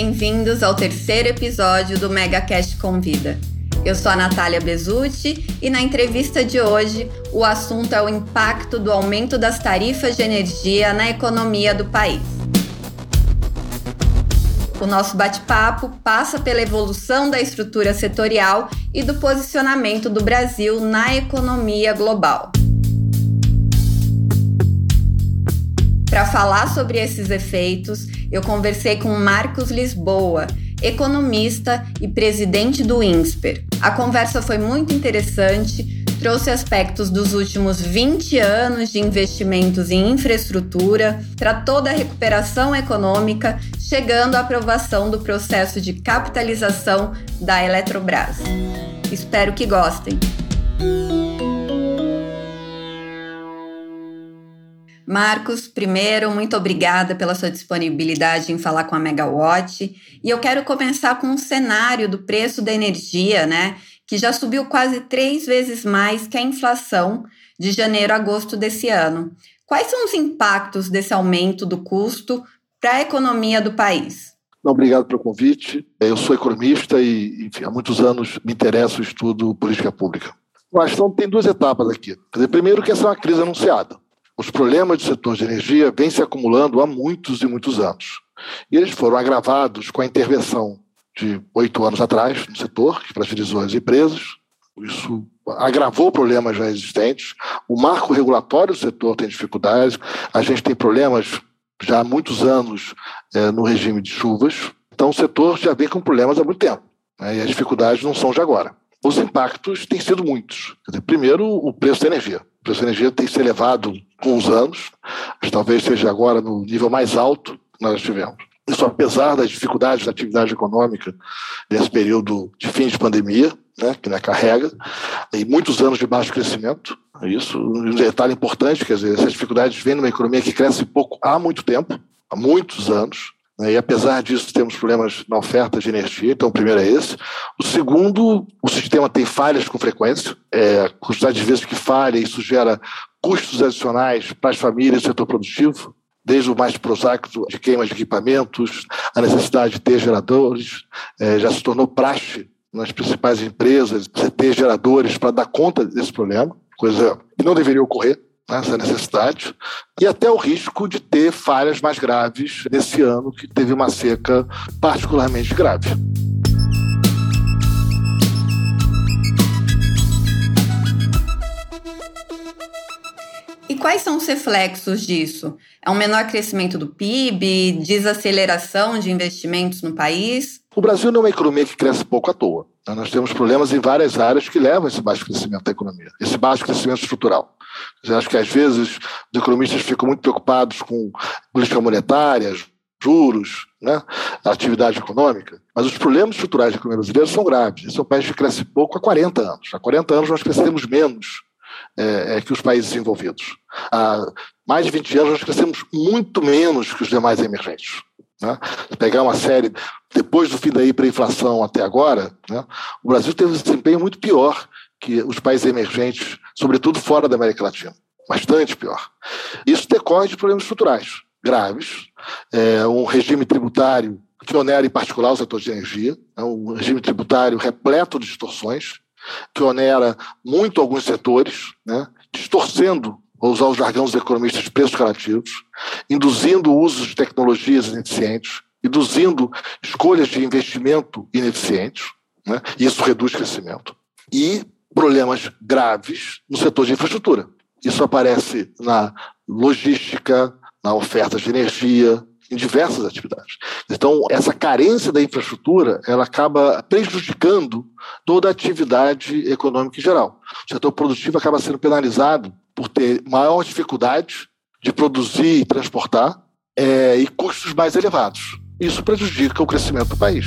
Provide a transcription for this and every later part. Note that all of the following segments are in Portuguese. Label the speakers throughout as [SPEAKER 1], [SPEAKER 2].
[SPEAKER 1] Bem-vindos ao terceiro episódio do MegaCast Convida. Eu sou a Natália Bezutti e na entrevista de hoje o assunto é o impacto do aumento das tarifas de energia na economia do país. O nosso bate-papo passa pela evolução da estrutura setorial e do posicionamento do Brasil na economia global. Para falar sobre esses efeitos, eu conversei com Marcos Lisboa, economista e presidente do INSPER. A conversa foi muito interessante, trouxe aspectos dos últimos 20 anos de investimentos em infraestrutura, tratou da recuperação econômica, chegando à aprovação do processo de capitalização da Eletrobras. Espero que gostem. Marcos, primeiro, muito obrigada pela sua disponibilidade em falar com a Megawatt. E eu quero começar com um cenário do preço da energia, né? Que já subiu quase três vezes mais que a inflação de janeiro a agosto desse ano. Quais são os impactos desse aumento do custo para a economia do país?
[SPEAKER 2] Obrigado pelo convite. Eu sou economista e, enfim, há muitos anos me interesso o estudo política pública. A questão tem duas etapas aqui. Dizer, primeiro, que essa é uma crise anunciada. Os problemas do setor de energia vêm se acumulando há muitos e muitos anos. E eles foram agravados com a intervenção de oito anos atrás no setor, que fragilizou as empresas. Isso agravou problemas já existentes. O marco regulatório do setor tem dificuldades. A gente tem problemas já há muitos anos é, no regime de chuvas. Então, o setor já vem com problemas há muito tempo. Né, e as dificuldades não são de agora. Os impactos têm sido muitos. Dizer, primeiro, o preço da energia. O preço da energia tem se elevado com os anos, mas talvez seja agora no nível mais alto que nós tivemos. Isso apesar das dificuldades da atividade econômica nesse período de fim de pandemia, né, que né, carrega, e muitos anos de baixo crescimento. Isso um detalhe importante, quer dizer, essas dificuldades vêm numa economia que cresce pouco há muito tempo, há muitos anos, e apesar disso, temos problemas na oferta de energia. Então, o primeiro é esse. O segundo, o sistema tem falhas com frequência. É, a quantidade de vezes que falha, isso gera custos adicionais para as famílias e o setor produtivo, desde o mais prosaico de queimas de equipamentos, a necessidade de ter geradores, é, já se tornou praxe nas principais empresas você ter geradores para dar conta desse problema, coisa que não deveria ocorrer, né, essa necessidade, e até o risco de ter falhas mais graves nesse ano, que teve uma seca particularmente grave.
[SPEAKER 1] quais são os reflexos disso? É um menor crescimento do PIB, desaceleração de investimentos no país?
[SPEAKER 2] O Brasil não é uma economia que cresce pouco à toa. Nós temos problemas em várias áreas que levam a esse baixo crescimento da economia, esse baixo crescimento estrutural. Eu acho que às vezes os economistas ficam muito preocupados com política monetária, juros, né, atividade econômica, mas os problemas estruturais da economia brasileira são graves. Esse é um país que cresce pouco há 40 anos. Há 40 anos nós crescemos menos é, é, que os países desenvolvidos. Há mais de 20 anos nós crescemos muito menos que os demais emergentes. Né? Se pegar uma série, depois do fim da hiperinflação até agora, né, o Brasil teve um desempenho muito pior que os países emergentes, sobretudo fora da América Latina. Bastante pior. Isso decorre de problemas estruturais graves, é, um regime tributário que onera em particular o setor de energia, é um regime tributário repleto de distorções, que onera muito alguns setores, né, distorcendo, vou usar os jargões dos economistas, preços relativos, induzindo o uso de tecnologias ineficientes, induzindo escolhas de investimento ineficientes, né, e isso reduz crescimento. E problemas graves no setor de infraestrutura. Isso aparece na logística, na oferta de energia, em diversas atividades. Então, essa carência da infraestrutura, ela acaba prejudicando toda a atividade econômica em geral. O setor produtivo acaba sendo penalizado por ter maior dificuldade de produzir e transportar é, e custos mais elevados. Isso prejudica o crescimento do país.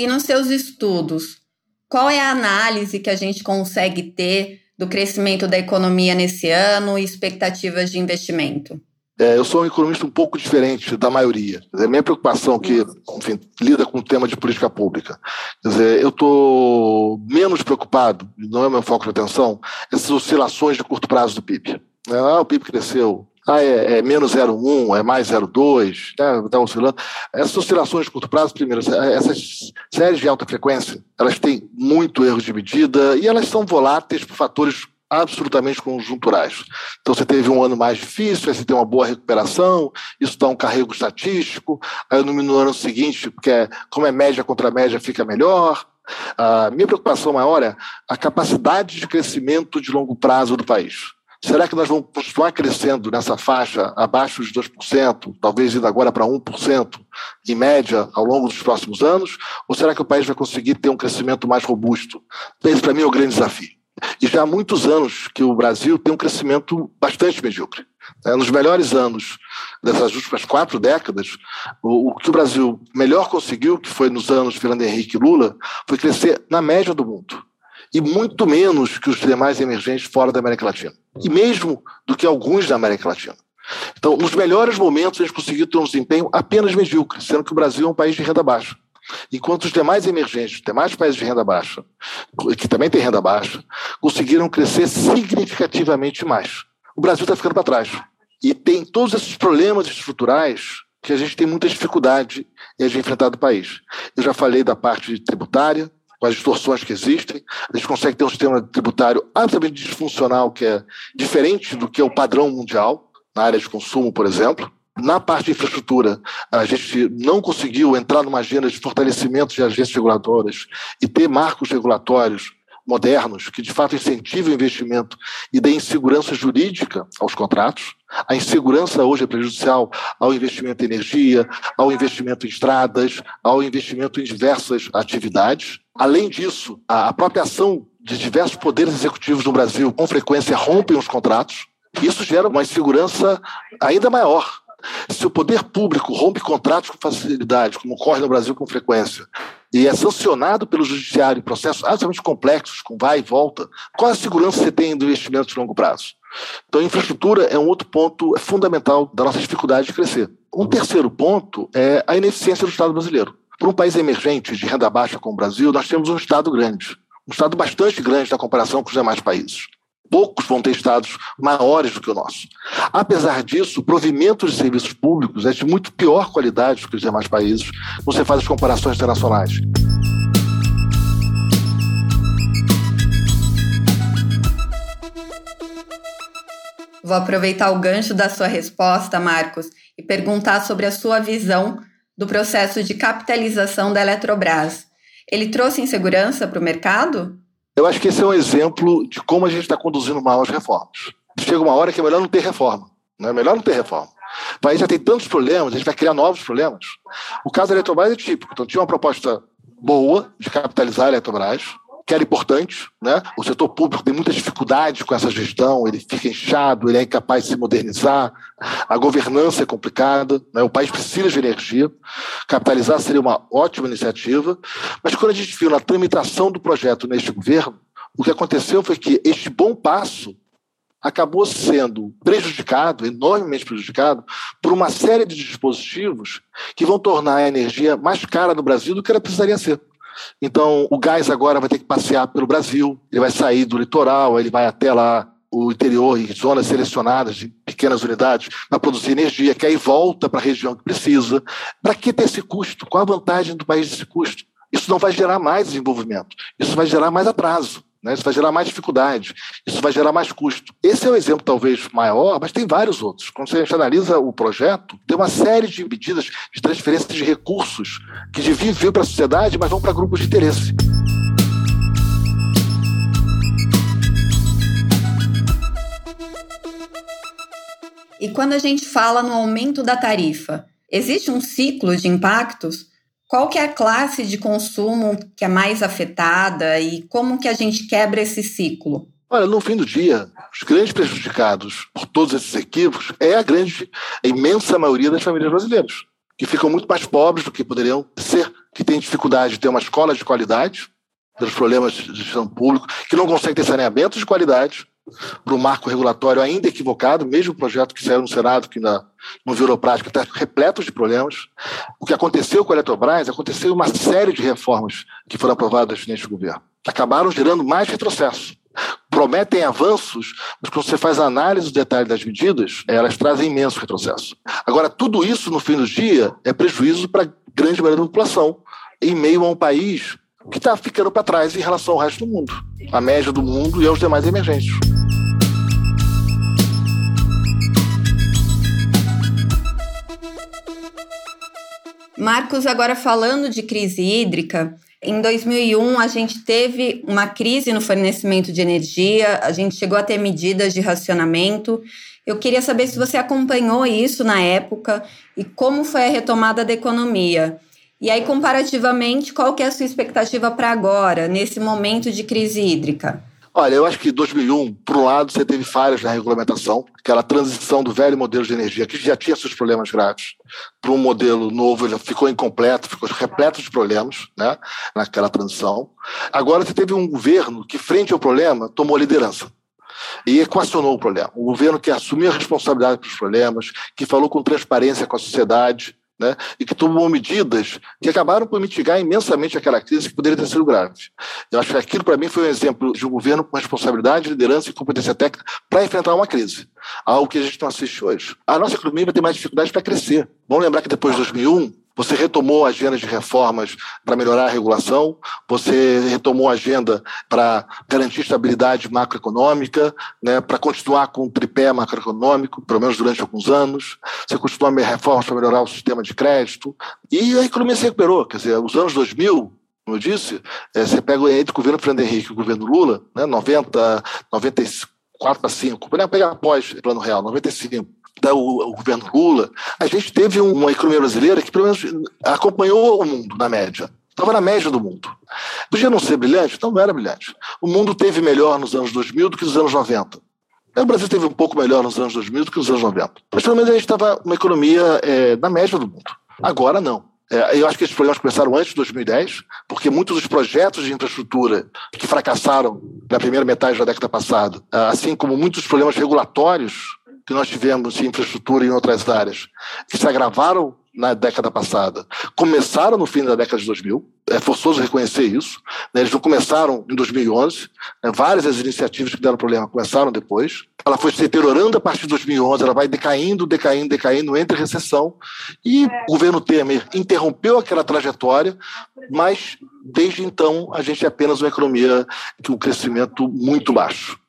[SPEAKER 1] E nos seus estudos, qual é a análise que a gente consegue ter do crescimento da economia nesse ano e expectativas de investimento?
[SPEAKER 2] É, eu sou um economista um pouco diferente da maioria. Minha preocupação, que enfim, lida com o tema de política pública, quer dizer, eu estou menos preocupado, não é meu foco de atenção, essas oscilações de curto prazo do PIB. Ah, o PIB cresceu ah, é, é menos 0,1, é mais 0,2, está tá oscilando. Essas oscilações de curto prazo, primeiro, essas séries de alta frequência, elas têm muito erro de medida e elas são voláteis por fatores absolutamente conjunturais. Então, você teve um ano mais difícil, aí você tem uma boa recuperação, isso dá um carrego estatístico, aí no, no ano seguinte, porque é, como é média contra média, fica melhor. A minha preocupação maior é a capacidade de crescimento de longo prazo do país. Será que nós vamos continuar crescendo nessa faixa abaixo de 2%, talvez indo agora para 1%, em média, ao longo dos próximos anos? Ou será que o país vai conseguir ter um crescimento mais robusto? Esse, para mim, é o grande desafio. E já há muitos anos que o Brasil tem um crescimento bastante medíocre. É, nos melhores anos dessas últimas quatro décadas, o, que o Brasil melhor conseguiu, que foi nos anos Fernando Henrique e Lula, foi crescer na média do mundo. E muito menos que os demais emergentes fora da América Latina. E mesmo do que alguns da América Latina. Então, nos melhores momentos, a gente conseguiu ter um desempenho apenas medíocre, sendo que o Brasil é um país de renda baixa. Enquanto os demais emergentes, os demais países de renda baixa, que também têm renda baixa, conseguiram crescer significativamente mais. O Brasil está ficando para trás. E tem todos esses problemas estruturais que a gente tem muita dificuldade em enfrentar do país. Eu já falei da parte tributária, com as distorções que existem. A gente consegue ter um sistema tributário absolutamente disfuncional, que é diferente do que é o padrão mundial, na área de consumo, por exemplo. Na parte de infraestrutura, a gente não conseguiu entrar numa agenda de fortalecimento de agências regulatórias e ter marcos regulatórios modernos que de fato incentivem o investimento e deem segurança jurídica aos contratos. A insegurança hoje é prejudicial ao investimento em energia, ao investimento em estradas, ao investimento em diversas atividades. Além disso, a própria ação de diversos poderes executivos no Brasil com frequência rompem os contratos. Isso gera uma insegurança ainda maior se o poder público rompe contratos com facilidade, como ocorre no Brasil com frequência, e é sancionado pelo judiciário em processos absolutamente complexos, com vai e volta, qual a segurança você tem do investimento de longo prazo? Então, infraestrutura é um outro ponto fundamental da nossa dificuldade de crescer. Um terceiro ponto é a ineficiência do Estado brasileiro. Para um país emergente de renda baixa como o Brasil, nós temos um Estado grande, um Estado bastante grande na comparação com os demais países poucos vão ter estados maiores do que o nosso. Apesar disso, o provimento de serviços públicos é de muito pior qualidade do que os demais países, quando você faz as comparações internacionais.
[SPEAKER 1] Vou aproveitar o gancho da sua resposta, Marcos, e perguntar sobre a sua visão do processo de capitalização da Eletrobras. Ele trouxe insegurança para o mercado?
[SPEAKER 2] Eu acho que esse é um exemplo de como a gente está conduzindo mal as reformas. Chega uma hora que é melhor não ter reforma. Não é melhor não ter reforma. O país já tem tantos problemas, a gente vai criar novos problemas. O caso da Eletrobras é típico. Então, tinha uma proposta boa de capitalizar a Eletrobras, que era importante. Né? O setor público tem muita dificuldade com essa gestão, ele fica inchado, ele é incapaz de se modernizar, a governança é complicada, né? o país precisa de energia. Capitalizar seria uma ótima iniciativa, mas quando a gente viu na tramitação do projeto neste governo, o que aconteceu foi que este bom passo acabou sendo prejudicado, enormemente prejudicado, por uma série de dispositivos que vão tornar a energia mais cara no Brasil do que ela precisaria ser. Então, o gás agora vai ter que passear pelo Brasil, ele vai sair do litoral, ele vai até lá o interior em zonas selecionadas de pequenas unidades para produzir energia, que aí volta para a região que precisa. Para que ter esse custo? Qual a vantagem do país desse custo? Isso não vai gerar mais desenvolvimento, isso vai gerar mais atraso. Né? Isso vai gerar mais dificuldade, isso vai gerar mais custo. Esse é o exemplo talvez maior, mas tem vários outros. Quando gente analisa o projeto, tem uma série de medidas de transferência de recursos que deviam vir para a sociedade, mas vão para grupos de interesse.
[SPEAKER 1] E quando a gente fala no aumento da tarifa, existe um ciclo de impactos? Qual que é a classe de consumo que é mais afetada e como que a gente quebra esse ciclo?
[SPEAKER 2] Olha, no fim do dia, os grandes prejudicados por todos esses equívocos é a grande, a imensa maioria das famílias brasileiras, que ficam muito mais pobres do que poderiam ser, que têm dificuldade de ter uma escola de qualidade, pelos problemas de gestão pública, que não conseguem ter saneamento de qualidade, para o marco regulatório ainda equivocado, mesmo o projeto que saiu no Senado, que ainda não virou prática, está repleto de problemas. O que aconteceu com a Eletrobras, aconteceu uma série de reformas que foram aprovadas neste governo. Acabaram gerando mais retrocesso. Prometem avanços, mas quando você faz a análise do detalhe das medidas, elas trazem imenso retrocesso. Agora, tudo isso, no fim do dia, é prejuízo para a grande maioria da população, em meio a um país que está ficando para trás em relação ao resto do mundo, a média do mundo e aos demais emergentes.
[SPEAKER 1] Marcos, agora falando de crise hídrica, em 2001 a gente teve uma crise no fornecimento de energia, a gente chegou a ter medidas de racionamento. Eu queria saber se você acompanhou isso na época e como foi a retomada da economia. E aí, comparativamente, qual que é a sua expectativa para agora, nesse momento de crise hídrica?
[SPEAKER 2] Olha, eu acho que em 2001, por um lado, você teve falhas na regulamentação, aquela transição do velho modelo de energia, que já tinha seus problemas graves, para um modelo novo, ele ficou incompleto, ficou repleto de problemas né, naquela transição. Agora você teve um governo que, frente ao problema, tomou liderança e equacionou o problema. Um governo que assumiu a responsabilidade pelos problemas, que falou com transparência com a sociedade, né, e que tomou medidas que acabaram por mitigar imensamente aquela crise que poderia ter sido grave. Eu acho que aquilo, para mim, foi um exemplo de um governo com responsabilidade, liderança e competência técnica para enfrentar uma crise, algo que a gente não assiste hoje. A nossa economia vai ter mais dificuldade para crescer. Vamos lembrar que depois de 2001, você retomou a agenda de reformas para melhorar a regulação, você retomou a agenda para garantir estabilidade macroeconômica, né, para continuar com o tripé macroeconômico, pelo menos durante alguns anos, você continuou reformas para melhorar o sistema de crédito, e a economia se recuperou. Quer dizer, os anos 2000, como eu disse, é, você pega entre o governo Fernando Henrique e o governo Lula, né, 90, 94 para 5, pegar após o plano real, 95 da, o, o, governo Lula, a gente teve uma economia brasileira que, pelo menos, acompanhou o mundo na média. Estava na média do mundo. Podia não ser brilhante? Então não era brilhante. O mundo teve melhor nos anos 2000 do que nos anos 90. O Brasil teve um pouco melhor nos anos 2000 do que nos anos 90. Mas pelo menos a gente estava uma economia é, na média do mundo. Agora não. É, eu acho que esses problemas começaram antes de 2010, porque muitos dos projetos de infraestrutura que fracassaram na primeira metade da década passada, assim como muitos problemas regulatórios que nós tivemos em infraestrutura em outras áreas, que se agravaram na década passada, começaram no fim da década de 2000, é forçoso reconhecer isso, né? eles não começaram em 2011, né? várias das iniciativas que deram problema começaram depois, ela foi se deteriorando a partir de 2011, ela vai decaindo, decaindo, decaindo, entre recessão, e o governo Temer interrompeu aquela trajetória, mas desde então a gente é apenas uma economia com um crescimento muito baixo.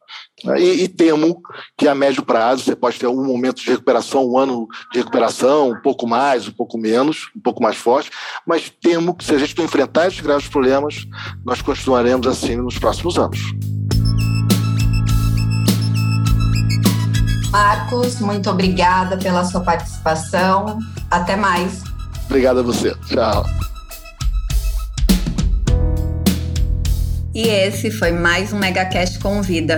[SPEAKER 2] E, e, temo que a médio prazo você pode ter um momento de recuperação, um ano de recuperação, um pouco mais, um pouco menos, um pouco mais forte, mas temo que se a gente não enfrentar esses graves problemas, nós continuaremos assim nos próximos anos.
[SPEAKER 1] Marcos, muito obrigada pela sua participação. Até mais.
[SPEAKER 2] Obrigado a você. Tchau.
[SPEAKER 1] E esse foi mais um MegaCast Convida.